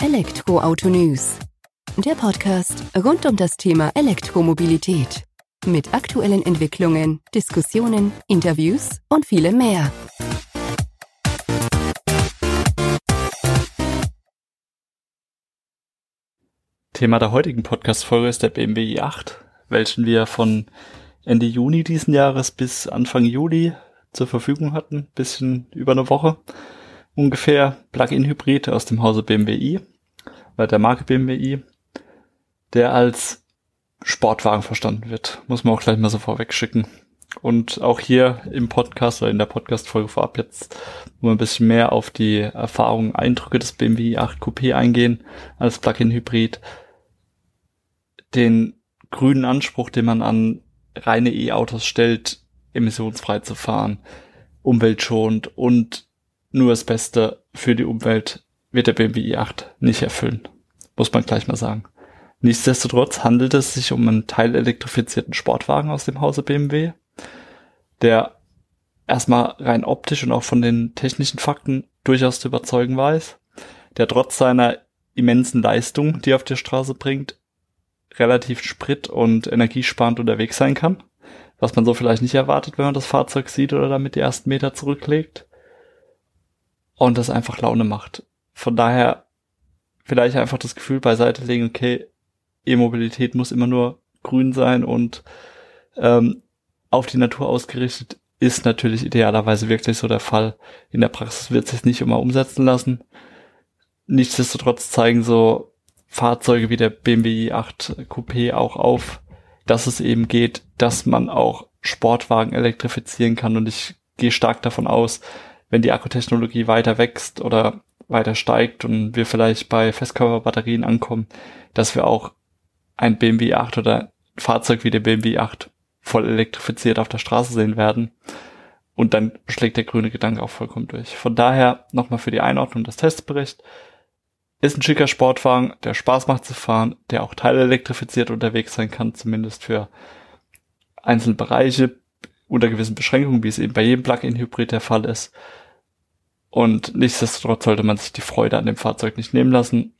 Elektroauto News. Der Podcast rund um das Thema Elektromobilität. Mit aktuellen Entwicklungen, Diskussionen, Interviews und vielem mehr. Thema der heutigen Podcast-Folge ist der BMW i8, welchen wir von Ende Juni diesen Jahres bis Anfang Juli zur Verfügung hatten. Bisschen über eine Woche ungefähr. Plug-in-Hybrid aus dem Hause BMW i, bei der Marke BMW i, der als Sportwagen verstanden wird. Muss man auch gleich mal so vorweg schicken. Und auch hier im Podcast oder in der Podcast-Folge vorab jetzt nur ein bisschen mehr auf die Erfahrungen, Eindrücke des BMW i8 Coupé eingehen als Plug-in-Hybrid. Den grünen Anspruch, den man an reine E-Autos stellt, emissionsfrei zu fahren, umweltschonend und nur das Beste für die Umwelt wird der BMW i8 nicht erfüllen. Muss man gleich mal sagen. Nichtsdestotrotz handelt es sich um einen teilelektrifizierten Sportwagen aus dem Hause BMW, der erstmal rein optisch und auch von den technischen Fakten durchaus zu überzeugen weiß, der trotz seiner immensen Leistung, die er auf der Straße bringt, relativ sprit- und energiesparend unterwegs sein kann, was man so vielleicht nicht erwartet, wenn man das Fahrzeug sieht oder damit die ersten Meter zurücklegt und das einfach Laune macht. Von daher vielleicht einfach das Gefühl beiseite legen, okay, E-Mobilität muss immer nur grün sein und ähm, auf die Natur ausgerichtet ist natürlich idealerweise wirklich so der Fall. In der Praxis wird sich nicht immer umsetzen lassen. Nichtsdestotrotz zeigen so Fahrzeuge wie der BMW i8 Coupé auch auf, dass es eben geht, dass man auch Sportwagen elektrifizieren kann und ich gehe stark davon aus, wenn die Akkutechnologie weiter wächst oder weiter steigt und wir vielleicht bei Festkörperbatterien ankommen, dass wir auch ein BMW 8 oder ein Fahrzeug wie der BMW 8 voll elektrifiziert auf der Straße sehen werden. Und dann schlägt der grüne Gedanke auch vollkommen durch. Von daher nochmal für die Einordnung das Testbericht. Ist ein schicker Sportwagen, der Spaß macht zu fahren, der auch teilelektrifiziert unterwegs sein kann, zumindest für einzelne Bereiche unter gewissen Beschränkungen, wie es eben bei jedem Plug-in-Hybrid der Fall ist. Und nichtsdestotrotz sollte man sich die Freude an dem Fahrzeug nicht nehmen lassen.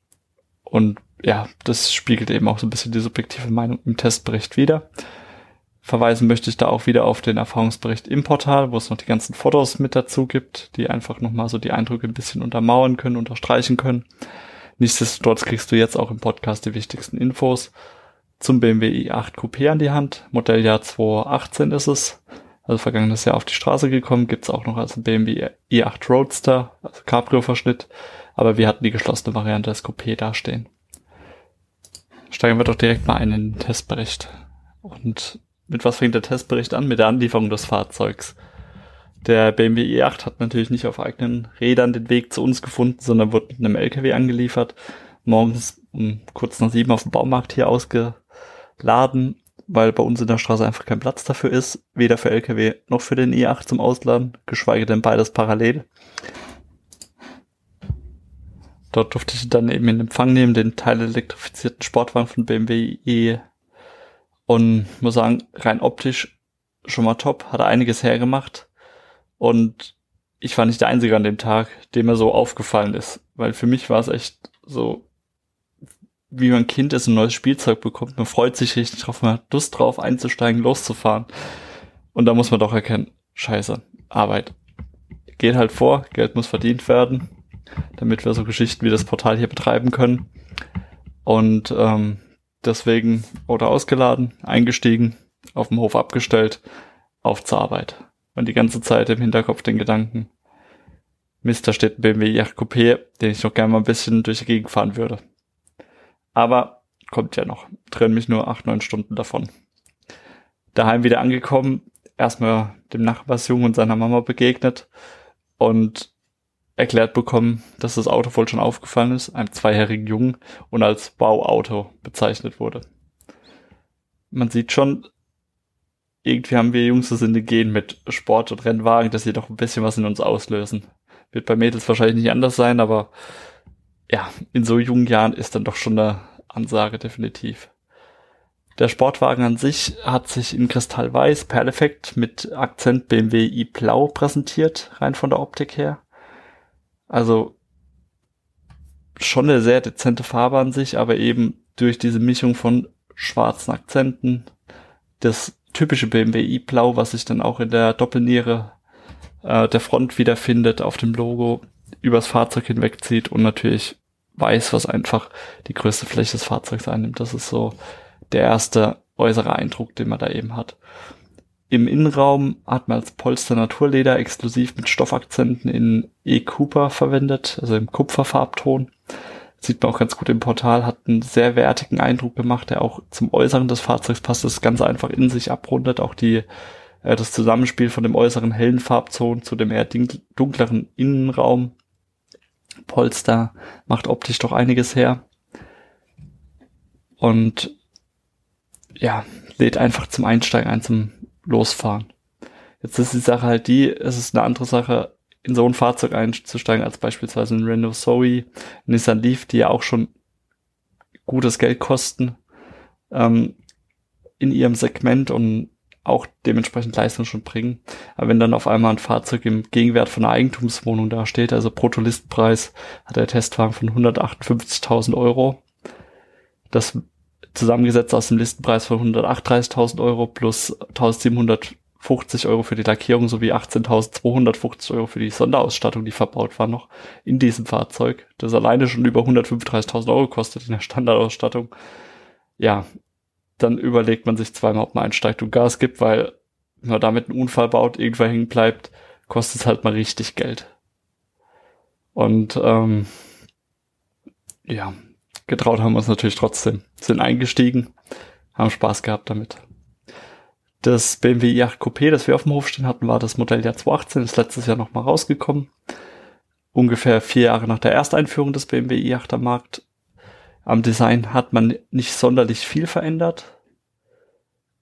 Und ja, das spiegelt eben auch so ein bisschen die subjektive Meinung im Testbericht wieder. Verweisen möchte ich da auch wieder auf den Erfahrungsbericht im Portal, wo es noch die ganzen Fotos mit dazu gibt, die einfach nochmal so die Eindrücke ein bisschen untermauern können, unterstreichen können. Nichtsdestotrotz kriegst du jetzt auch im Podcast die wichtigsten Infos zum BMW i8 Coupé an die Hand. Modelljahr 2018 ist es also vergangenes Jahr auf die Straße gekommen, gibt's auch noch als BMW i8 Roadster, also Cabrio-Verschnitt, aber wir hatten die geschlossene Variante des Coupé dastehen. Steigen wir doch direkt mal ein in den Testbericht. Und mit was fängt der Testbericht an? Mit der Anlieferung des Fahrzeugs. Der BMW i8 hat natürlich nicht auf eigenen Rädern den Weg zu uns gefunden, sondern wurde mit einem LKW angeliefert. Morgens um kurz nach sieben auf dem Baumarkt hier ausgeladen weil bei uns in der Straße einfach kein Platz dafür ist, weder für LKW noch für den i8 zum Ausladen, geschweige denn beides parallel. Dort durfte ich dann eben in Empfang nehmen, den teilelektrifizierten Sportwagen von BMW i und muss sagen, rein optisch schon mal top, hat er einiges hergemacht. Und ich war nicht der Einzige an dem Tag, dem er so aufgefallen ist, weil für mich war es echt so wie man Kind ist, ein neues Spielzeug bekommt. Man freut sich richtig drauf, man hat Lust drauf, einzusteigen, loszufahren. Und da muss man doch erkennen, scheiße, Arbeit. Geht halt vor, Geld muss verdient werden, damit wir so Geschichten wie das Portal hier betreiben können. Und ähm, deswegen oder ausgeladen, eingestiegen, auf dem Hof abgestellt, auf zur Arbeit. Und die ganze Zeit im Hinterkopf den Gedanken, Mist, da steht ein BMW Yacht Coupé, den ich noch gerne mal ein bisschen durch die Gegend fahren würde. Aber kommt ja noch. Trennen mich nur acht, neun Stunden davon. Daheim wieder angekommen, erstmal dem Nachbarsjungen und seiner Mama begegnet und erklärt bekommen, dass das Auto wohl schon aufgefallen ist, einem zweijährigen Jungen und als Bauauto bezeichnet wurde. Man sieht schon, irgendwie haben wir Jungs das in den Gehen mit Sport und Rennwagen, dass sie doch ein bisschen was in uns auslösen. Wird bei Mädels wahrscheinlich nicht anders sein, aber ja, in so jungen Jahren ist dann doch schon eine Ansage definitiv. Der Sportwagen an sich hat sich in Kristallweiß Perleffekt mit Akzent BMW i Blau präsentiert, rein von der Optik her. Also schon eine sehr dezente Farbe an sich, aber eben durch diese Mischung von schwarzen Akzenten, das typische BMW i-Blau, was sich dann auch in der Doppelniere äh, der Front wiederfindet, auf dem Logo, übers Fahrzeug hinwegzieht und natürlich weiß, was einfach die größte Fläche des Fahrzeugs einnimmt. Das ist so der erste äußere Eindruck, den man da eben hat. Im Innenraum hat man als Polster Naturleder exklusiv mit Stoffakzenten in E-Cooper verwendet, also im Kupferfarbton. Sieht man auch ganz gut im Portal, hat einen sehr wertigen Eindruck gemacht, der auch zum Äußeren des Fahrzeugs passt, das ganz einfach in sich abrundet. Auch die, äh, das Zusammenspiel von dem äußeren hellen Farbton zu dem eher dunkleren Innenraum Polster macht optisch doch einiges her. Und ja, lädt einfach zum Einsteigen ein, zum Losfahren. Jetzt ist die Sache halt die, es ist eine andere Sache, in so ein Fahrzeug einzusteigen, als beispielsweise ein Renault Zoe, Nissan Leaf, die ja auch schon gutes Geld kosten ähm, in ihrem Segment und auch dementsprechend Leistung schon bringen. Aber wenn dann auf einmal ein Fahrzeug im Gegenwert von einer Eigentumswohnung da steht, also Brutto-Listpreis hat der Testwagen von 158.000 Euro. Das zusammengesetzt aus dem Listenpreis von 138.000 Euro plus 1.750 Euro für die Lackierung sowie 18.250 Euro für die Sonderausstattung, die verbaut war noch in diesem Fahrzeug. Das alleine schon über 135.000 Euro kostet in der Standardausstattung. Ja, dann überlegt man sich zweimal, ob man einsteigt und Gas gibt, weil wenn man damit einen Unfall baut, irgendwo hängen bleibt, kostet es halt mal richtig Geld. Und ähm, ja, getraut haben wir uns natürlich trotzdem. Sind eingestiegen, haben Spaß gehabt damit. Das BMW i8 Coupé, das wir auf dem Hof stehen hatten, war das Modelljahr 2018, ist letztes Jahr nochmal rausgekommen. Ungefähr vier Jahre nach der Ersteinführung des BMW i8 am Markt. Am Design hat man nicht sonderlich viel verändert.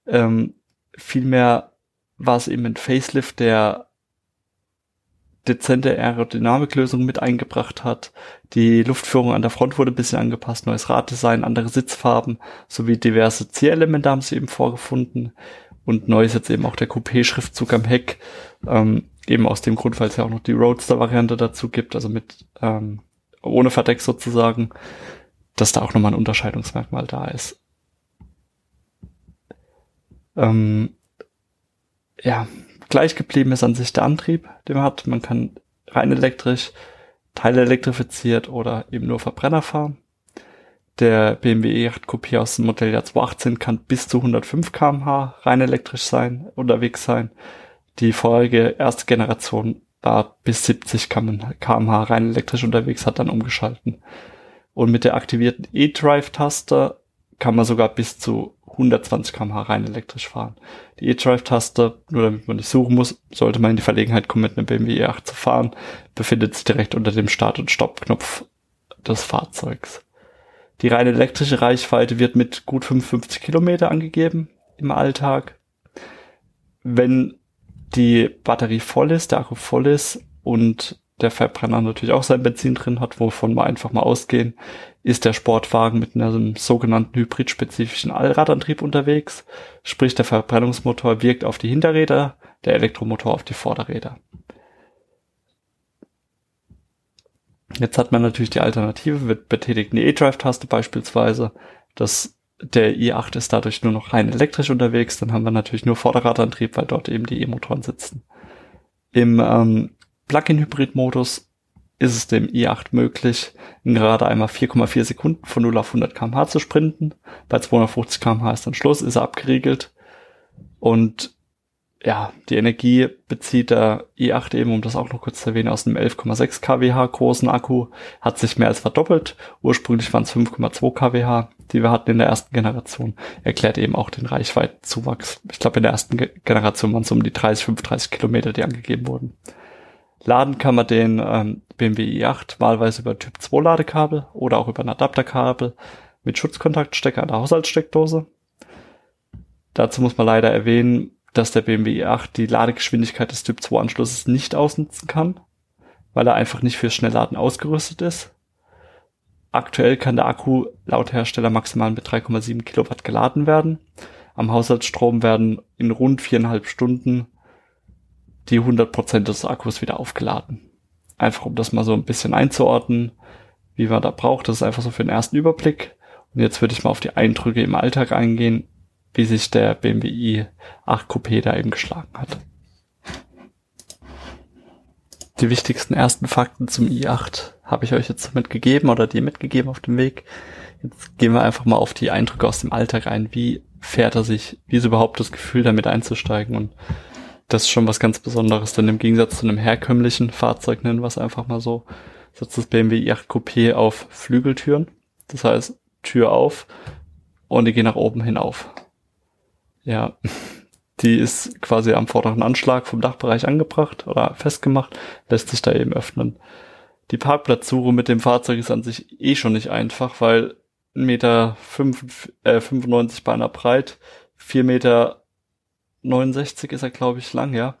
Ähm, vielmehr war es eben ein Facelift, der dezente Aerodynamiklösung mit eingebracht hat. Die Luftführung an der Front wurde ein bisschen angepasst, neues Raddesign, andere Sitzfarben sowie diverse Zierelemente haben sie eben vorgefunden. Und neu ist jetzt eben auch der Coupé-Schriftzug am Heck. Ähm, eben aus dem Grund, weil es ja auch noch die Roadster-Variante dazu gibt, also mit ähm, ohne Verdeck sozusagen dass da auch nochmal ein Unterscheidungsmerkmal da ist. Ähm, ja, gleich geblieben ist an sich der Antrieb, den man hat. Man kann rein elektrisch, Teile elektrifiziert oder eben nur Verbrenner fahren. Der BMW E8 Coupé aus dem Modelljahr 2018 kann bis zu 105 kmh rein elektrisch sein, unterwegs sein. Die vorherige erste Generation war bis 70 kmh rein elektrisch unterwegs, hat dann umgeschalten. Und mit der aktivierten E-Drive-Taste kann man sogar bis zu 120 km/h rein elektrisch fahren. Die E-Drive-Taste, nur damit man nicht suchen muss, sollte man in die Verlegenheit kommen, mit einem BMW E8 zu fahren, befindet sich direkt unter dem Start- und Stopp-Knopf des Fahrzeugs. Die rein elektrische Reichweite wird mit gut 55 Kilometer angegeben im Alltag. Wenn die Batterie voll ist, der Akku voll ist und der Verbrenner natürlich auch sein Benzin drin hat, wovon wir einfach mal ausgehen, ist der Sportwagen mit einem sogenannten hybridspezifischen Allradantrieb unterwegs. Sprich, der Verbrennungsmotor wirkt auf die Hinterräder, der Elektromotor auf die Vorderräder. Jetzt hat man natürlich die Alternative, mit betätigten E-Drive-Taste beispielsweise. Das, der i8 ist dadurch nur noch rein elektrisch unterwegs. Dann haben wir natürlich nur Vorderradantrieb, weil dort eben die E-Motoren sitzen. Im ähm, Plug-in-Hybrid-Modus ist es dem i8 möglich, gerade einmal 4,4 Sekunden von 0 auf 100 kmh zu sprinten. Bei 250 kmh ist dann Schluss, ist er abgeriegelt. Und ja, die Energie bezieht der i8 eben, um das auch noch kurz zu erwähnen, aus einem 11,6 kWh großen Akku, hat sich mehr als verdoppelt. Ursprünglich waren es 5,2 kWh, die wir hatten in der ersten Generation. Erklärt eben auch den Reichweitenzuwachs. Ich glaube, in der ersten Generation waren es um die 30, 35 Kilometer, die angegeben wurden. Laden kann man den ähm, BMW i8 wahlweise über Typ 2 Ladekabel oder auch über ein Adapterkabel mit Schutzkontaktstecker an der Haushaltssteckdose. Dazu muss man leider erwähnen, dass der BMW i8 die Ladegeschwindigkeit des Typ 2 Anschlusses nicht ausnutzen kann, weil er einfach nicht fürs Schnellladen ausgerüstet ist. Aktuell kann der Akku laut Hersteller maximal mit 3,7 Kilowatt geladen werden. Am Haushaltsstrom werden in rund viereinhalb Stunden die 100% des Akkus wieder aufgeladen. Einfach um das mal so ein bisschen einzuordnen. wie man da braucht. Das ist einfach so für den ersten Überblick. Und jetzt würde ich mal auf die Eindrücke im Alltag eingehen, wie sich der BMW i8 Coupé da eben geschlagen hat. Die wichtigsten ersten Fakten zum i8 habe ich euch jetzt mitgegeben oder dir mitgegeben auf dem Weg. Jetzt gehen wir einfach mal auf die Eindrücke aus dem Alltag ein. Wie fährt er sich? Wie ist überhaupt das Gefühl, damit einzusteigen? Und das ist schon was ganz Besonderes, denn im Gegensatz zu einem herkömmlichen Fahrzeug, nennen wir es einfach mal so, setzt das BMW i8 Coupé auf Flügeltüren. Das heißt, Tür auf und die gehen nach oben hinauf. Ja, die ist quasi am vorderen Anschlag vom Dachbereich angebracht oder festgemacht, lässt sich da eben öffnen. Die Parkplatzsuche mit dem Fahrzeug ist an sich eh schon nicht einfach, weil 1,95 Meter äh, 95 Beiner breit, 4 Meter 69 ist er, glaube ich, lang, ja.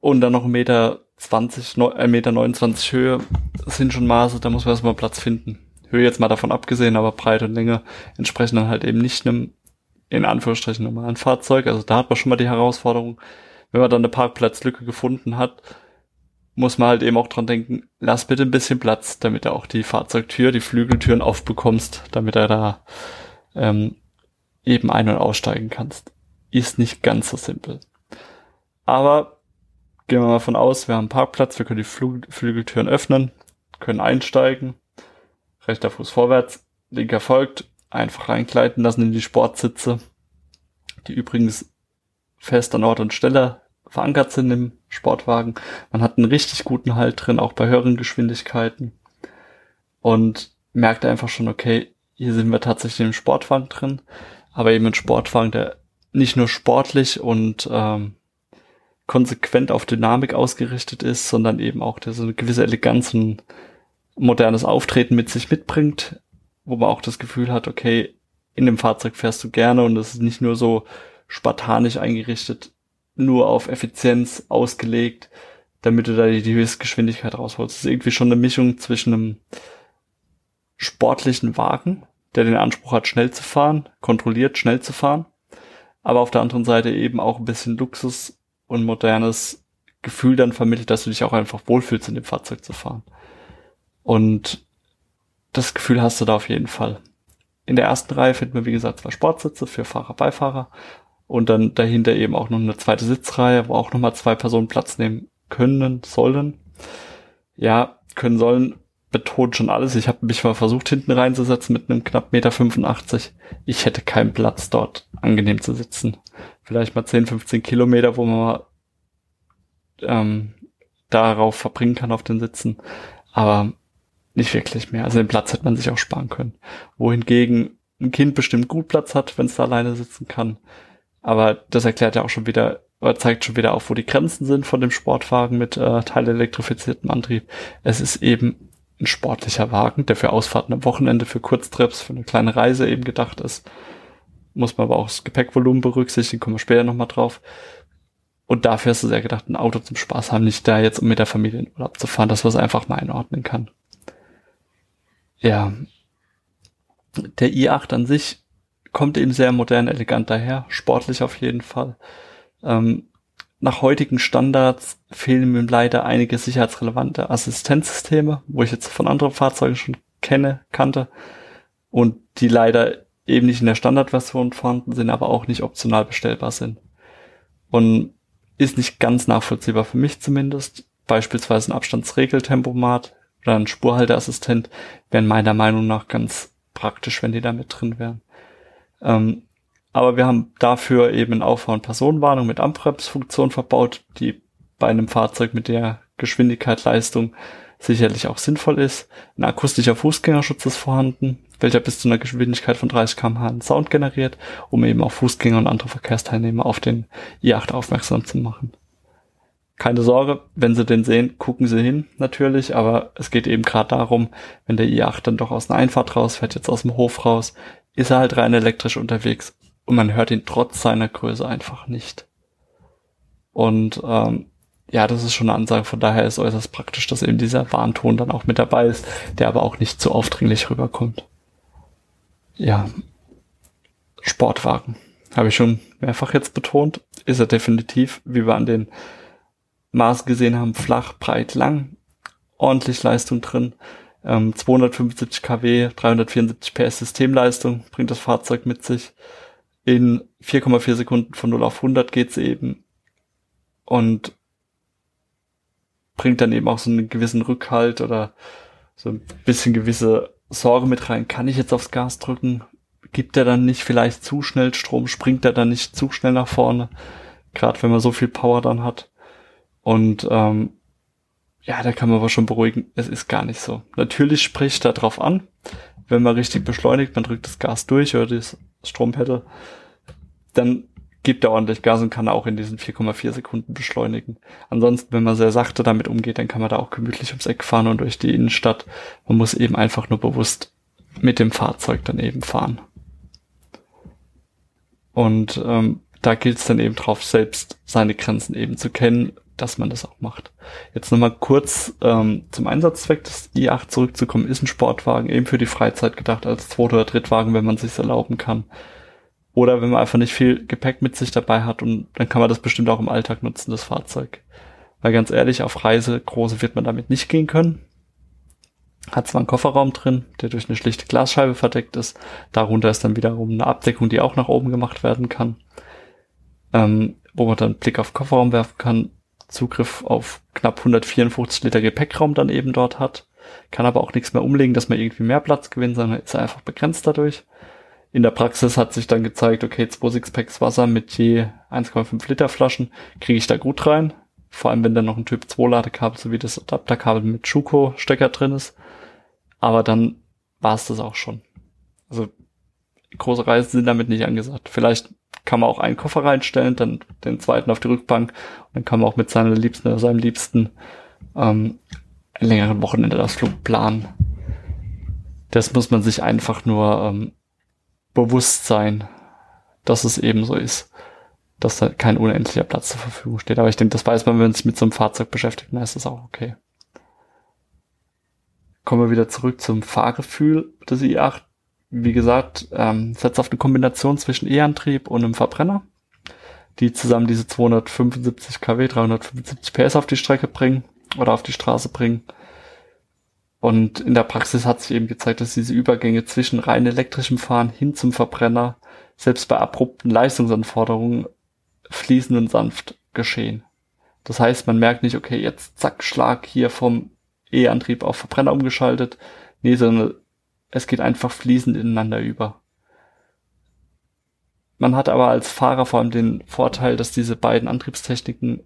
Und dann noch 1,20 Meter 20, 1,29 Meter 29 Höhe. Das sind schon Maße, da muss man erstmal Platz finden. Höhe jetzt mal davon abgesehen, aber Breite und Länge entsprechen dann halt eben nicht einem, in Anführungsstrichen, normalen Fahrzeug. Also da hat man schon mal die Herausforderung, wenn man dann eine Parkplatzlücke gefunden hat, muss man halt eben auch dran denken, lass bitte ein bisschen Platz, damit er auch die Fahrzeugtür, die Flügeltüren aufbekommst, damit er da ähm, eben ein- und aussteigen kannst. Ist nicht ganz so simpel. Aber gehen wir mal von aus, wir haben Parkplatz, wir können die Flü Flügeltüren öffnen, können einsteigen, rechter Fuß vorwärts, linker folgt, einfach reinkleiden lassen in die Sportsitze, die übrigens fest an Ort und Stelle verankert sind im Sportwagen. Man hat einen richtig guten Halt drin, auch bei höheren Geschwindigkeiten. Und merkt einfach schon, okay, hier sind wir tatsächlich im Sportwagen drin, aber eben ein Sportwagen, der nicht nur sportlich und ähm, konsequent auf Dynamik ausgerichtet ist, sondern eben auch der so eine gewisse Eleganz und modernes Auftreten mit sich mitbringt, wo man auch das Gefühl hat, okay, in dem Fahrzeug fährst du gerne und es ist nicht nur so spartanisch eingerichtet, nur auf Effizienz ausgelegt, damit du da die, die höchste Geschwindigkeit rausholst. Das ist irgendwie schon eine Mischung zwischen einem sportlichen Wagen, der den Anspruch hat, schnell zu fahren, kontrolliert schnell zu fahren, aber auf der anderen Seite eben auch ein bisschen Luxus und modernes Gefühl dann vermittelt, dass du dich auch einfach wohlfühlst, in dem Fahrzeug zu fahren. Und das Gefühl hast du da auf jeden Fall. In der ersten Reihe finden wir, wie gesagt, zwei Sportsitze für Fahrer, Beifahrer und dann dahinter eben auch noch eine zweite Sitzreihe, wo auch nochmal zwei Personen Platz nehmen können, sollen. Ja, können sollen, betont schon alles. Ich habe mich mal versucht, hinten reinzusetzen mit einem knapp Meter 85. Ich hätte keinen Platz dort angenehm zu sitzen. Vielleicht mal 10, 15 Kilometer, wo man ähm, darauf verbringen kann auf den Sitzen. Aber nicht wirklich mehr. Also den Platz hätte man sich auch sparen können. Wohingegen ein Kind bestimmt gut Platz hat, wenn es da alleine sitzen kann. Aber das erklärt ja auch schon wieder, oder zeigt schon wieder auf, wo die Grenzen sind von dem Sportwagen mit äh, teilelektrifiziertem Antrieb. Es ist eben ein sportlicher Wagen, der für Ausfahrten am Wochenende, für Kurztrips, für eine kleine Reise eben gedacht ist. Muss man aber auch das Gepäckvolumen berücksichtigen, kommen wir später nochmal drauf. Und dafür ist es ja gedacht, ein Auto zum Spaß haben, nicht da jetzt, um mit der Familie in Urlaub zu fahren, dass man es einfach mal einordnen kann. Ja. Der i8 an sich kommt eben sehr modern, elegant daher, sportlich auf jeden Fall. Ähm, nach heutigen Standards fehlen mir leider einige sicherheitsrelevante Assistenzsysteme, wo ich jetzt von anderen Fahrzeugen schon kenne, kannte und die leider eben nicht in der Standardversion vorhanden sind, aber auch nicht optional bestellbar sind. Und ist nicht ganz nachvollziehbar für mich zumindest. Beispielsweise ein Abstandsregeltempomat oder ein Spurhalteassistent wären meiner Meinung nach ganz praktisch, wenn die da mit drin wären. Ähm, aber wir haben dafür eben in Aufbau- und Personenwarnung mit Ampreps-Funktion verbaut, die bei einem Fahrzeug mit der Geschwindigkeit, Leistung sicherlich auch sinnvoll ist. Ein akustischer Fußgängerschutz ist vorhanden, welcher bis zu einer Geschwindigkeit von 30 km/h einen Sound generiert, um eben auch Fußgänger und andere Verkehrsteilnehmer auf den i8 aufmerksam zu machen. Keine Sorge, wenn Sie den sehen, gucken Sie hin, natürlich, aber es geht eben gerade darum, wenn der i8 dann doch aus einer Einfahrt rausfährt, jetzt aus dem Hof raus, ist er halt rein elektrisch unterwegs und man hört ihn trotz seiner Größe einfach nicht. Und ähm, ja, das ist schon eine Ansage, von daher ist äußerst praktisch, dass eben dieser Warnton dann auch mit dabei ist, der aber auch nicht zu aufdringlich rüberkommt. Ja, Sportwagen, habe ich schon mehrfach jetzt betont, ist er definitiv, wie wir an den Maß gesehen haben, flach, breit, lang, ordentlich Leistung drin. Ähm, 275 kW, 374 PS Systemleistung bringt das Fahrzeug mit sich. In 4,4 Sekunden von 0 auf 100 geht's eben. Und bringt dann eben auch so einen gewissen Rückhalt oder so ein bisschen gewisse Sorge mit rein. Kann ich jetzt aufs Gas drücken? Gibt er dann nicht vielleicht zu schnell Strom? Springt er dann nicht zu schnell nach vorne? Gerade wenn man so viel Power dann hat. Und ähm, ja, da kann man aber schon beruhigen, es ist gar nicht so. Natürlich spricht da drauf an, wenn man richtig beschleunigt, man drückt das Gas durch oder das Strompedal, dann gibt er ordentlich Gas und kann auch in diesen 4,4 Sekunden beschleunigen. Ansonsten, wenn man sehr sachte damit umgeht, dann kann man da auch gemütlich ums Eck fahren und durch die Innenstadt. Man muss eben einfach nur bewusst mit dem Fahrzeug dann eben fahren. Und ähm, da gilt es dann eben drauf, selbst seine Grenzen eben zu kennen, dass man das auch macht. Jetzt nochmal kurz ähm, zum Einsatzzweck des i8 zurückzukommen, ist ein Sportwagen eben für die Freizeit gedacht als Zweit- oder Drittwagen, wenn man sich erlauben kann. Oder wenn man einfach nicht viel Gepäck mit sich dabei hat und dann kann man das bestimmt auch im Alltag nutzen, das Fahrzeug. Weil ganz ehrlich, auf Reise große wird man damit nicht gehen können. Hat zwar einen Kofferraum drin, der durch eine schlichte Glasscheibe verdeckt ist. Darunter ist dann wiederum eine Abdeckung, die auch nach oben gemacht werden kann. Ähm, wo man dann einen Blick auf Kofferraum werfen kann. Zugriff auf knapp 154 Liter Gepäckraum dann eben dort hat. Kann aber auch nichts mehr umlegen, dass man irgendwie mehr Platz gewinnt, sondern ist einfach begrenzt dadurch. In der Praxis hat sich dann gezeigt, okay, zwei Sixpacks Wasser mit je 1,5 Liter Flaschen kriege ich da gut rein. Vor allem, wenn dann noch ein Typ 2 Ladekabel sowie das Adapterkabel mit Schuko Stecker drin ist. Aber dann war es das auch schon. Also große Reisen sind damit nicht angesagt. Vielleicht kann man auch einen Koffer reinstellen, dann den zweiten auf die Rückbank und dann kann man auch mit seiner Liebsten oder seinem Liebsten ähm, einen längeren Wochenende Flug planen. Das muss man sich einfach nur ähm, bewusst sein, dass es eben so ist, dass da kein unendlicher Platz zur Verfügung steht. Aber ich denke, das weiß man, wenn man sich mit so einem Fahrzeug beschäftigt, dann ist das auch okay. Kommen wir wieder zurück zum Fahrgefühl des i8 wie gesagt, ähm, setzt auf eine Kombination zwischen E-Antrieb und einem Verbrenner, die zusammen diese 275 kW, 375 PS auf die Strecke bringen oder auf die Straße bringen. Und in der Praxis hat sich eben gezeigt, dass diese Übergänge zwischen rein elektrischem Fahren hin zum Verbrenner selbst bei abrupten Leistungsanforderungen fließend und sanft geschehen. Das heißt, man merkt nicht, okay, jetzt zack, Schlag hier vom E-Antrieb auf Verbrenner umgeschaltet. Nee, sondern es geht einfach fließend ineinander über. Man hat aber als Fahrer vor allem den Vorteil, dass diese beiden Antriebstechniken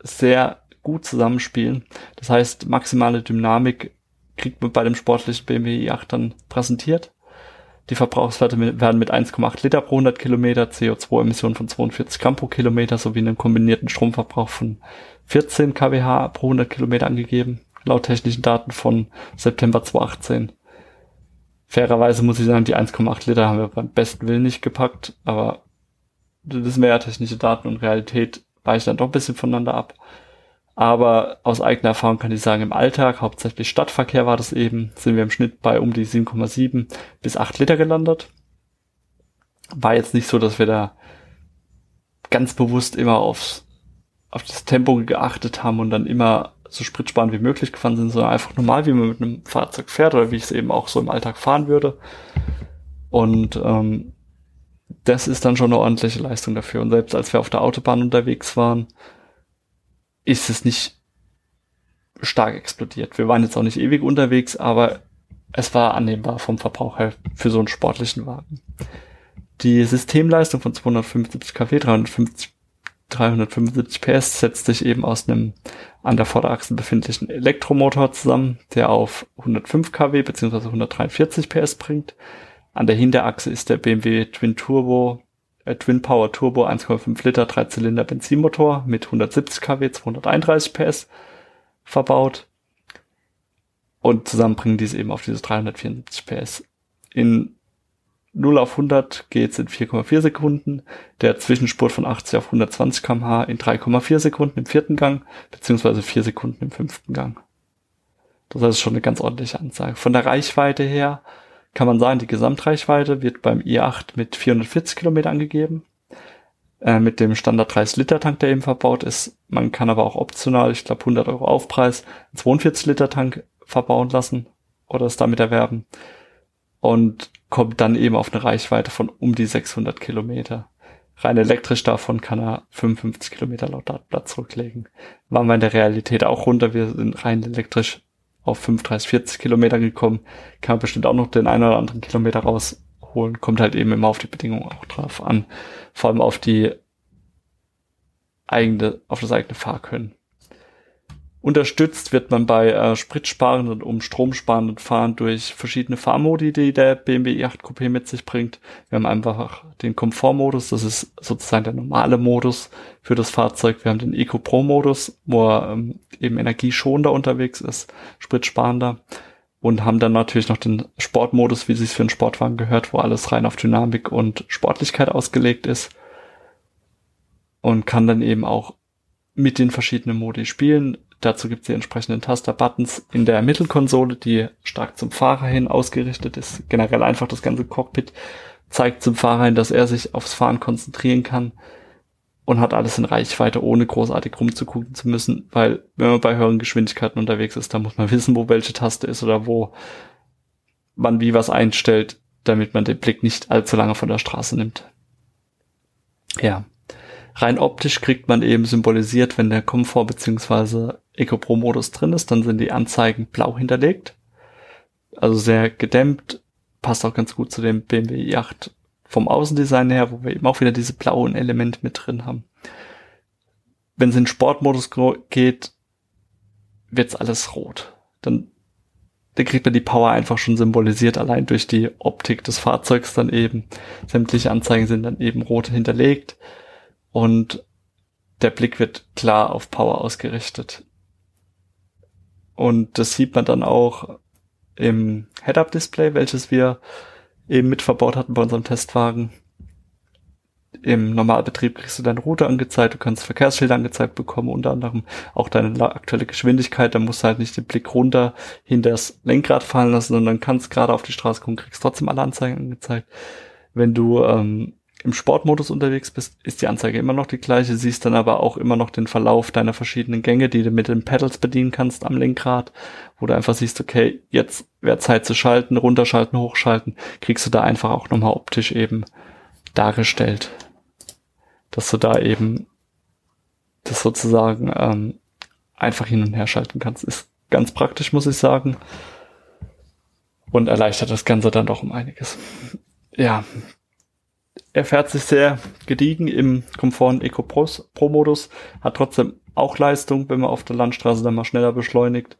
sehr gut zusammenspielen. Das heißt, maximale Dynamik kriegt man bei dem sportlichen BMW i8 dann präsentiert. Die Verbrauchswerte werden mit 1,8 Liter pro 100 Kilometer, CO2-Emissionen von 42 Gramm pro Kilometer sowie einem kombinierten Stromverbrauch von 14 kWh pro 100 Kilometer angegeben, laut technischen Daten von September 2018. Fairerweise muss ich sagen, die 1,8 Liter haben wir beim besten Willen nicht gepackt, aber das mehr technische Daten und Realität weichen dann doch ein bisschen voneinander ab. Aber aus eigener Erfahrung kann ich sagen, im Alltag, hauptsächlich Stadtverkehr war das eben, sind wir im Schnitt bei um die 7,7 bis 8 Liter gelandet. War jetzt nicht so, dass wir da ganz bewusst immer aufs, auf das Tempo geachtet haben und dann immer so spritsparend wie möglich gefahren sind, sondern einfach normal, wie man mit einem Fahrzeug fährt oder wie ich es eben auch so im Alltag fahren würde. Und ähm, das ist dann schon eine ordentliche Leistung dafür. Und selbst als wir auf der Autobahn unterwegs waren, ist es nicht stark explodiert. Wir waren jetzt auch nicht ewig unterwegs, aber es war annehmbar vom Verbrauch her für so einen sportlichen Wagen. Die Systemleistung von 275 kW, 350 375 PS setzt sich eben aus einem an der Vorderachse befindlichen Elektromotor zusammen, der auf 105 kW bzw. 143 PS bringt. An der Hinterachse ist der BMW Twin Turbo, äh, Twin Power Turbo 1,5 Liter Dreizylinder Benzinmotor mit 170 kW, 231 PS verbaut. Und zusammen bringen diese eben auf diese 374 PS. In 0 auf 100 geht's in 4,4 Sekunden. Der Zwischenspurt von 80 auf 120 kmh in 3,4 Sekunden im vierten Gang, beziehungsweise 4 Sekunden im fünften Gang. Das ist schon eine ganz ordentliche Ansage. Von der Reichweite her kann man sagen, die Gesamtreichweite wird beim i8 mit 440 Kilometer angegeben. Äh, mit dem Standard 30 Liter Tank, der eben verbaut ist. Man kann aber auch optional, ich glaube 100 Euro Aufpreis, einen 42 Liter Tank verbauen lassen oder es damit erwerben und kommt dann eben auf eine Reichweite von um die 600 Kilometer. Rein elektrisch davon kann er 55 Kilometer laut Datenblatt zurücklegen. Waren wir in der Realität auch runter. Wir sind rein elektrisch auf 35, 40 Kilometer gekommen. Kann man bestimmt auch noch den einen oder anderen Kilometer rausholen. Kommt halt eben immer auf die Bedingungen auch drauf an. Vor allem auf die eigene, auf das eigene Fahrkönnen. Unterstützt wird man bei äh, spritsparenden und stromsparenden Fahren durch verschiedene Fahrmodi, die der BMW i8 Coupé mit sich bringt. Wir haben einfach den Komfortmodus, das ist sozusagen der normale Modus für das Fahrzeug. Wir haben den Eco Pro Modus, wo er ähm, eben energieschonender unterwegs ist, spritsparender. Und haben dann natürlich noch den Sportmodus, wie es sich für einen Sportwagen gehört, wo alles rein auf Dynamik und Sportlichkeit ausgelegt ist. Und kann dann eben auch mit den verschiedenen Modi spielen. Dazu gibt es die entsprechenden Taster-Buttons in der Mittelkonsole, die stark zum Fahrer hin ausgerichtet ist. Generell einfach das ganze Cockpit zeigt zum Fahrer hin, dass er sich aufs Fahren konzentrieren kann und hat alles in Reichweite, ohne großartig rumzugucken zu müssen, weil wenn man bei höheren Geschwindigkeiten unterwegs ist, dann muss man wissen, wo welche Taste ist oder wo man wie was einstellt, damit man den Blick nicht allzu lange von der Straße nimmt. Ja. Rein optisch kriegt man eben symbolisiert, wenn der Komfort bzw. Eco Pro Modus drin ist, dann sind die Anzeigen blau hinterlegt. Also sehr gedämmt, passt auch ganz gut zu dem BMW i8 vom Außendesign her, wo wir eben auch wieder diese blauen Elemente mit drin haben. Wenn es in Sportmodus geht, wird's alles rot. Dann da kriegt man die Power einfach schon symbolisiert, allein durch die Optik des Fahrzeugs dann eben. Sämtliche Anzeigen sind dann eben rot hinterlegt und der Blick wird klar auf Power ausgerichtet. Und das sieht man dann auch im Head-Up-Display, welches wir eben mit verbaut hatten bei unserem Testwagen. Im Normalbetrieb kriegst du deine Route angezeigt, du kannst Verkehrsschilder angezeigt bekommen, unter anderem auch deine aktuelle Geschwindigkeit, da musst du halt nicht den Blick runter hinter das Lenkrad fallen lassen, sondern kannst gerade auf die Straße gucken, kriegst trotzdem alle Anzeigen angezeigt. Wenn du ähm, im Sportmodus unterwegs bist, ist die Anzeige immer noch die gleiche, siehst dann aber auch immer noch den Verlauf deiner verschiedenen Gänge, die du mit den Pedals bedienen kannst am Lenkrad, wo du einfach siehst, okay, jetzt wäre Zeit zu schalten, runterschalten, hochschalten, kriegst du da einfach auch nochmal optisch eben dargestellt. Dass du da eben das sozusagen ähm, einfach hin und her schalten kannst. Ist ganz praktisch, muss ich sagen. Und erleichtert das Ganze dann doch um einiges. Ja, er fährt sich sehr gediegen im Komfort- und Eco-Pro-Modus, hat trotzdem auch Leistung, wenn man auf der Landstraße dann mal schneller beschleunigt.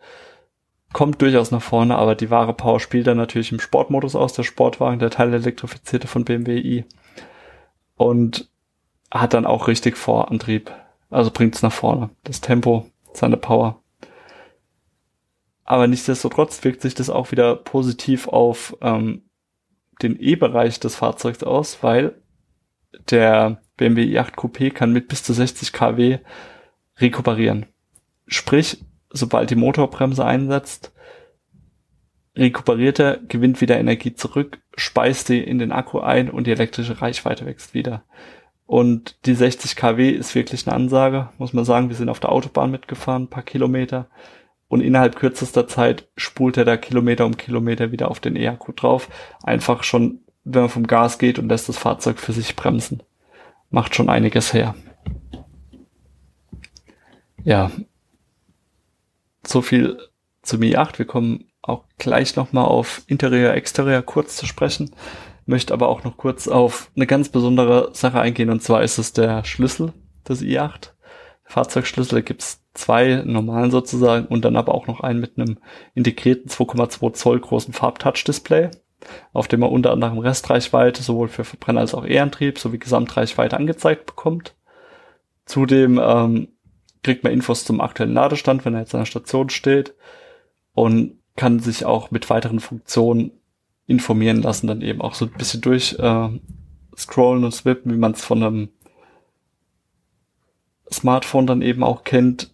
Kommt durchaus nach vorne, aber die wahre Power spielt er natürlich im Sportmodus aus, der Sportwagen, der Teil elektrifizierte von BMW i. Und hat dann auch richtig Vorantrieb. Also bringt's nach vorne. Das Tempo, seine Power. Aber nichtsdestotrotz wirkt sich das auch wieder positiv auf ähm, den E-Bereich des Fahrzeugs aus, weil der BMW i8 Coupé kann mit bis zu 60 kW rekuperieren. Sprich, sobald die Motorbremse einsetzt, rekuperiert er, gewinnt wieder Energie zurück, speist die in den Akku ein und die elektrische Reichweite wächst wieder. Und die 60 kW ist wirklich eine Ansage, muss man sagen. Wir sind auf der Autobahn mitgefahren, ein paar Kilometer. Und innerhalb kürzester Zeit spult er da Kilometer um Kilometer wieder auf den E-Akku drauf. Einfach schon wenn man vom Gas geht und lässt das Fahrzeug für sich bremsen. Macht schon einiges her. Ja. So viel zum i8. Wir kommen auch gleich nochmal auf Interieur, Exterieur kurz zu sprechen. Möchte aber auch noch kurz auf eine ganz besondere Sache eingehen und zwar ist es der Schlüssel des i8. Fahrzeugschlüssel gibt es zwei normalen sozusagen und dann aber auch noch einen mit einem integrierten 2,2 Zoll großen Farbtouch-Display auf dem er unter anderem Restreichweite sowohl für Verbrenner als auch E-Antrieb sowie Gesamtreichweite angezeigt bekommt. Zudem ähm, kriegt man Infos zum aktuellen Ladestand, wenn er jetzt an der Station steht und kann sich auch mit weiteren Funktionen informieren lassen, dann eben auch so ein bisschen durch äh, scrollen und swippen, wie man es von einem Smartphone dann eben auch kennt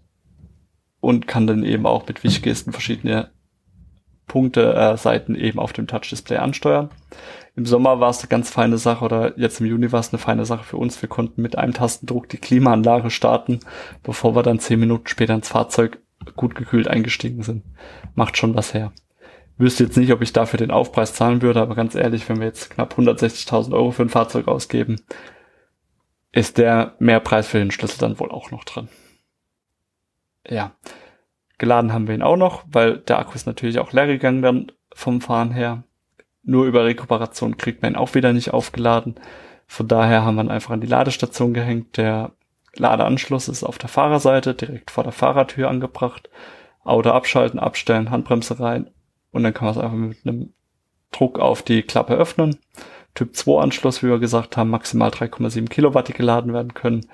und kann dann eben auch mit Wischgesten verschiedene Punkte, äh, Seiten eben auf dem Touch-Display ansteuern. Im Sommer war es eine ganz feine Sache oder jetzt im Juni war es eine feine Sache für uns. Wir konnten mit einem Tastendruck die Klimaanlage starten, bevor wir dann zehn Minuten später ins Fahrzeug gut gekühlt eingestiegen sind. Macht schon was her. Wüsste jetzt nicht, ob ich dafür den Aufpreis zahlen würde, aber ganz ehrlich, wenn wir jetzt knapp 160.000 Euro für ein Fahrzeug ausgeben, ist der Mehrpreis für den Schlüssel dann wohl auch noch drin. Ja, geladen haben wir ihn auch noch, weil der Akku ist natürlich auch leer gegangen dann vom Fahren her. Nur über Rekuperation kriegt man ihn auch wieder nicht aufgeladen. Von daher haben wir ihn einfach an die Ladestation gehängt. Der Ladeanschluss ist auf der Fahrerseite direkt vor der Fahrertür angebracht. Auto abschalten, abstellen, Handbremse rein und dann kann man es einfach mit einem Druck auf die Klappe öffnen. Typ 2 Anschluss, wie wir gesagt haben, maximal 3,7 Kilowatt, die geladen werden können.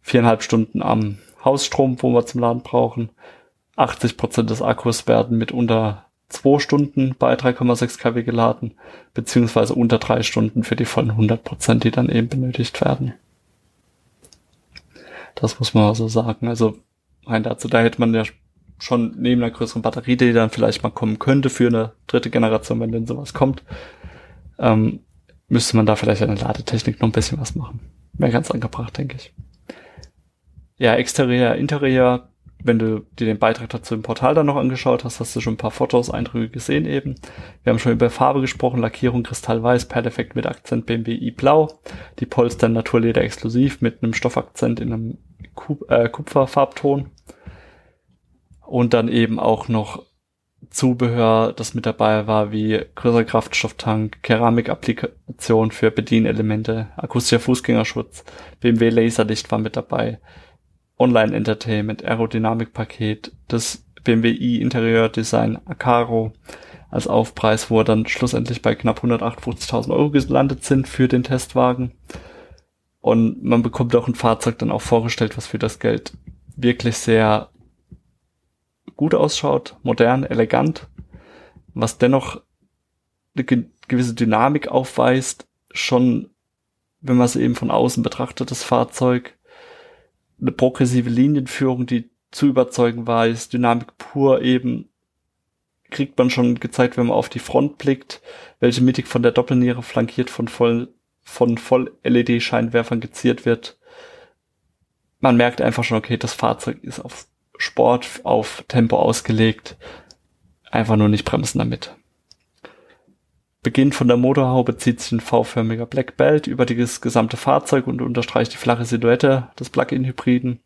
Viereinhalb Stunden am Hausstrom, wo wir zum Laden brauchen. 80 Prozent des Akkus werden mit unter zwei Stunden bei 3,6 kW geladen, beziehungsweise unter drei Stunden für die vollen 100 Prozent, die dann eben benötigt werden. Das muss man also sagen. Also rein dazu, da hätte man ja schon neben einer größeren Batterie, die dann vielleicht mal kommen könnte für eine dritte Generation, wenn denn sowas kommt, ähm, müsste man da vielleicht an der Ladetechnik noch ein bisschen was machen. Wäre ganz angebracht, denke ich. Ja, Exterior, Interior, wenn du dir den Beitrag dazu im Portal dann noch angeschaut hast, hast du schon ein paar Fotos, Eindrücke gesehen eben. Wir haben schon über Farbe gesprochen, Lackierung Kristallweiß, Perfekt mit Akzent BMWi Blau, die Polster Naturleder exklusiv mit einem Stoffakzent in einem Kup äh, Kupferfarbton. Und dann eben auch noch Zubehör, das mit dabei war, wie größer Kraftstofftank, Keramikapplikation für Bedienelemente, akustischer Fußgängerschutz, BMW Laserlicht war mit dabei, Online-Entertainment, Aerodynamikpaket, das BMW i Interieurdesign Acaro als Aufpreis, wo wir dann schlussendlich bei knapp 158.000 Euro gelandet sind für den Testwagen. Und man bekommt auch ein Fahrzeug dann auch vorgestellt, was für das Geld wirklich sehr gut ausschaut, modern, elegant, was dennoch eine gewisse Dynamik aufweist, schon wenn man es eben von außen betrachtet, das Fahrzeug, eine progressive Linienführung, die zu überzeugen weiß, Dynamik pur eben, kriegt man schon gezeigt, wenn man auf die Front blickt, welche mittig von der Doppelniere flankiert von voll, von voll LED-Scheinwerfern geziert wird. Man merkt einfach schon, okay, das Fahrzeug ist auf Sport auf Tempo ausgelegt. Einfach nur nicht bremsen damit. Beginn von der Motorhaube zieht sich ein V-förmiger Black Belt über das gesamte Fahrzeug und unterstreicht die flache Silhouette des Plug-in-Hybriden.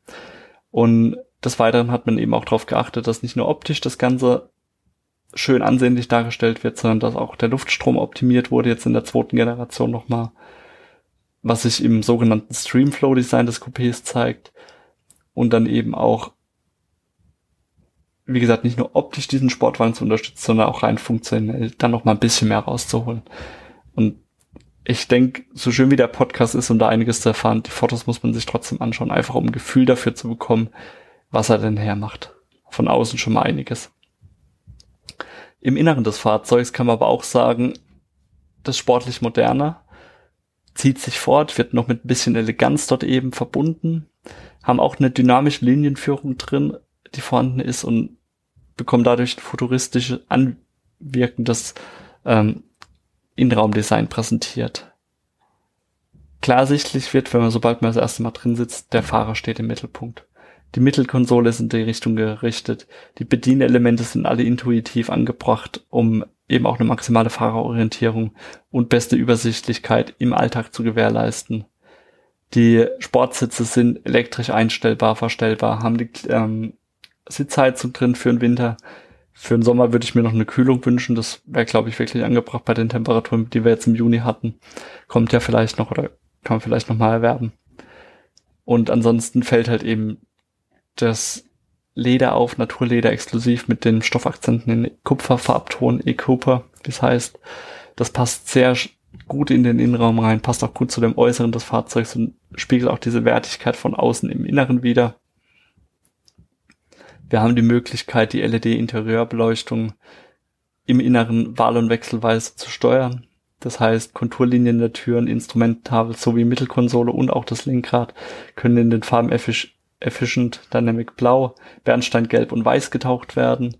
Und des Weiteren hat man eben auch darauf geachtet, dass nicht nur optisch das Ganze schön ansehnlich dargestellt wird, sondern dass auch der Luftstrom optimiert wurde, jetzt in der zweiten Generation nochmal, was sich im sogenannten Streamflow-Design des Coupés zeigt und dann eben auch wie gesagt, nicht nur optisch diesen Sportwagen zu unterstützen, sondern auch rein funktionell dann noch mal ein bisschen mehr rauszuholen. Und ich denke, so schön wie der Podcast ist, um da einiges zu erfahren, die Fotos muss man sich trotzdem anschauen, einfach um ein Gefühl dafür zu bekommen, was er denn hermacht. Von außen schon mal einiges. Im Inneren des Fahrzeugs kann man aber auch sagen, das sportlich moderne zieht sich fort, wird noch mit ein bisschen Eleganz dort eben verbunden, haben auch eine dynamische Linienführung drin, die vorhanden ist und bekommen dadurch ein futuristisches, anwirkendes ähm, Innenraumdesign präsentiert. Klar sichtlich wird, wenn man sobald man das erste Mal drin sitzt, der Fahrer steht im Mittelpunkt. Die Mittelkonsole ist in die Richtung gerichtet. Die Bedienelemente sind alle intuitiv angebracht, um eben auch eine maximale Fahrerorientierung und beste Übersichtlichkeit im Alltag zu gewährleisten. Die Sportsitze sind elektrisch einstellbar, verstellbar, haben die ähm, Sitzheizung drin für den Winter. Für den Sommer würde ich mir noch eine Kühlung wünschen. Das wäre, glaube ich, wirklich angebracht bei den Temperaturen, die wir jetzt im Juni hatten. Kommt ja vielleicht noch oder kann man vielleicht noch mal erwerben. Und ansonsten fällt halt eben das Leder auf, Naturleder exklusiv mit den Stoffakzenten in Kupferfarbton, E-Cooper, das heißt. Das passt sehr gut in den Innenraum rein, passt auch gut zu dem Äußeren des Fahrzeugs und spiegelt auch diese Wertigkeit von außen im Inneren wieder. Wir haben die Möglichkeit, die LED-Interieurbeleuchtung im Inneren wahl- und wechselweise zu steuern. Das heißt, Konturlinien der Türen, Instrumenttafel sowie Mittelkonsole und auch das Lenkrad können in den Farben Efficient, Dynamic Blau, Bernstein Gelb und Weiß getaucht werden.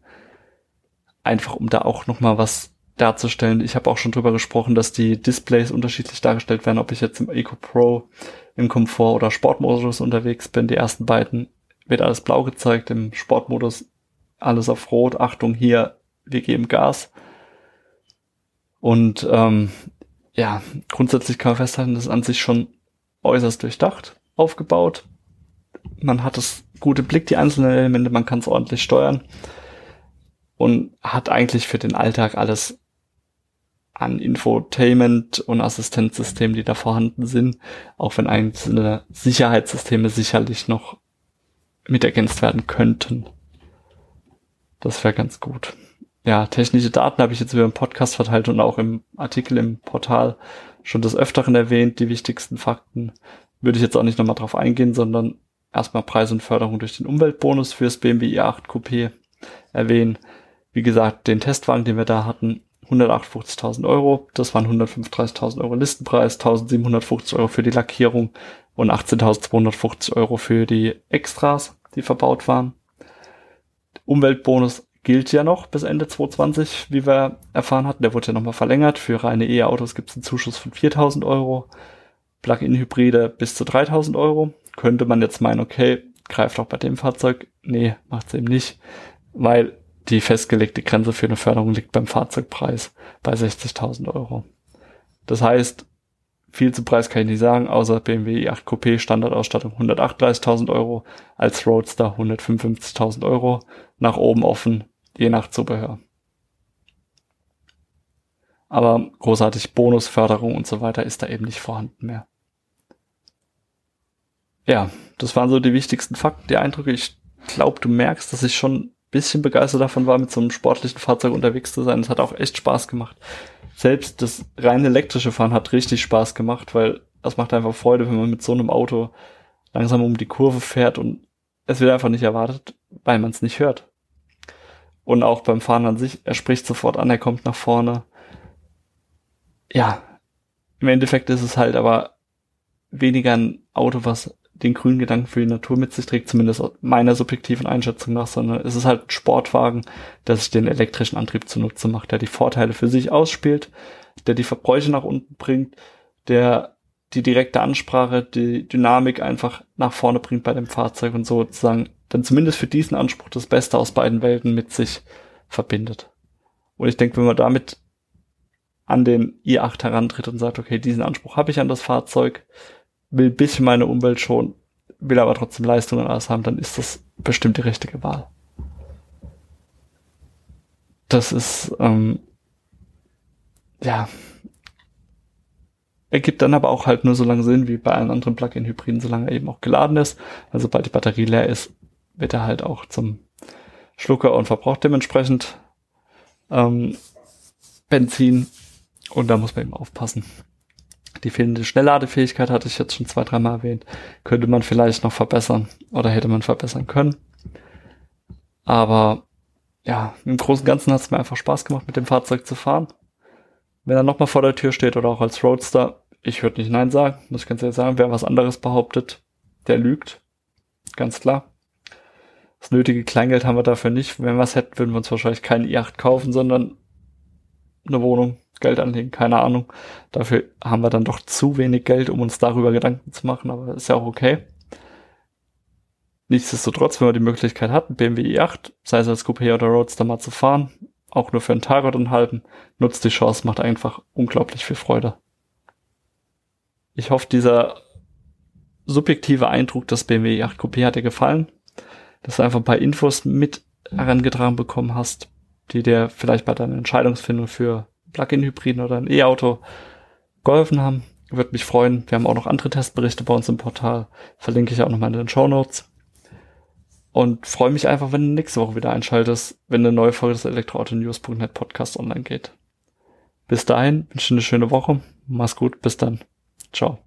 Einfach um da auch nochmal was darzustellen. Ich habe auch schon drüber gesprochen, dass die Displays unterschiedlich dargestellt werden, ob ich jetzt im Eco Pro, im Komfort oder Sportmodus unterwegs bin. Die ersten beiden wird alles blau gezeigt, im Sportmodus alles auf rot. Achtung, hier, wir geben Gas. Und ähm, ja, grundsätzlich kann man festhalten, das ist an sich schon äußerst durchdacht aufgebaut. Man hat das gute Blick, die einzelnen Elemente, man kann es ordentlich steuern und hat eigentlich für den Alltag alles an Infotainment und Assistenzsystemen, die da vorhanden sind, auch wenn einzelne Sicherheitssysteme sicherlich noch mit ergänzt werden könnten. Das wäre ganz gut. Ja, technische Daten habe ich jetzt über den Podcast verteilt und auch im Artikel im Portal schon des Öfteren erwähnt, die wichtigsten Fakten. Würde ich jetzt auch nicht nochmal drauf eingehen, sondern erstmal Preis und Förderung durch den Umweltbonus fürs BMW i8 Coupé erwähnen. Wie gesagt, den Testwagen, den wir da hatten, 158.000 Euro. Das waren 135.000 Euro Listenpreis, 1.750 Euro für die Lackierung und 18.250 Euro für die Extras, die verbaut waren. Umweltbonus gilt ja noch bis Ende 2020, wie wir erfahren hatten. Der wurde ja nochmal verlängert. Für reine E-Autos gibt es einen Zuschuss von 4.000 Euro. Plug-in-Hybride bis zu 3.000 Euro. Könnte man jetzt meinen, okay, greift auch bei dem Fahrzeug. Nee, macht's eben nicht, weil die festgelegte Grenze für eine Förderung liegt beim Fahrzeugpreis bei 60.000 Euro. Das heißt, viel zum Preis kann ich nicht sagen, außer BMW i8 Coupé Standardausstattung 138.000 Euro, als Roadster 155.000 Euro, nach oben offen, je nach Zubehör. Aber großartig Bonusförderung und so weiter ist da eben nicht vorhanden mehr. Ja, das waren so die wichtigsten Fakten, die Eindrücke. Ich glaube, du merkst, dass ich schon bisschen begeistert davon war, mit so einem sportlichen Fahrzeug unterwegs zu sein. Es hat auch echt Spaß gemacht. Selbst das rein elektrische Fahren hat richtig Spaß gemacht, weil das macht einfach Freude, wenn man mit so einem Auto langsam um die Kurve fährt und es wird einfach nicht erwartet, weil man es nicht hört. Und auch beim Fahren an sich, er spricht sofort an, er kommt nach vorne. Ja, im Endeffekt ist es halt aber weniger ein Auto, was den grünen Gedanken für die Natur mit sich trägt, zumindest meiner subjektiven Einschätzung nach, sondern es ist halt ein Sportwagen, der sich den elektrischen Antrieb zunutze macht, der die Vorteile für sich ausspielt, der die Verbräuche nach unten bringt, der die direkte Ansprache, die Dynamik einfach nach vorne bringt bei dem Fahrzeug und sozusagen dann zumindest für diesen Anspruch das Beste aus beiden Welten mit sich verbindet. Und ich denke, wenn man damit an den i8 herantritt und sagt, okay, diesen Anspruch habe ich an das Fahrzeug, will bisschen meine Umwelt schonen, will aber trotzdem Leistung und alles haben, dann ist das bestimmt die richtige Wahl. Das ist, ähm, ja, ergibt dann aber auch halt nur so lange Sinn wie bei allen anderen Plug-in-Hybriden, solange er eben auch geladen ist. Also sobald die Batterie leer ist, wird er halt auch zum Schlucker und verbraucht dementsprechend ähm, Benzin und da muss man eben aufpassen. Die fehlende Schnellladefähigkeit hatte ich jetzt schon zwei, dreimal erwähnt. Könnte man vielleicht noch verbessern oder hätte man verbessern können. Aber ja, im Großen und Ganzen hat es mir einfach Spaß gemacht, mit dem Fahrzeug zu fahren. Wenn er nochmal vor der Tür steht oder auch als Roadster, ich würde nicht Nein sagen, muss ich ganz ehrlich sagen. Wer was anderes behauptet, der lügt. Ganz klar. Das nötige Kleingeld haben wir dafür nicht. Wenn wir es hätten, würden wir uns wahrscheinlich keinen i8 kaufen, sondern eine Wohnung Geld anlegen, keine Ahnung. Dafür haben wir dann doch zu wenig Geld, um uns darüber Gedanken zu machen, aber ist ja auch okay. Nichtsdestotrotz, wenn man die Möglichkeit hat, BMW i8, sei es als Coupé oder Roadster mal zu fahren, auch nur für einen Tag oder einen halben, nutzt die Chance, macht einfach unglaublich viel Freude. Ich hoffe, dieser subjektive Eindruck des BMW i8 Coupé hat dir gefallen, dass du einfach ein paar Infos mit herangetragen bekommen hast, die dir vielleicht bei deiner Entscheidungsfindung für Plug-in-Hybriden oder ein E-Auto geholfen haben. Würde mich freuen. Wir haben auch noch andere Testberichte bei uns im Portal. Verlinke ich auch nochmal in den Show Notes. Und freue mich einfach, wenn du nächste Woche wieder einschaltest, wenn eine neue Folge des Elektroauto-News.net Podcast online geht. Bis dahin, wünsche eine schöne Woche. Mach's gut. Bis dann. Ciao.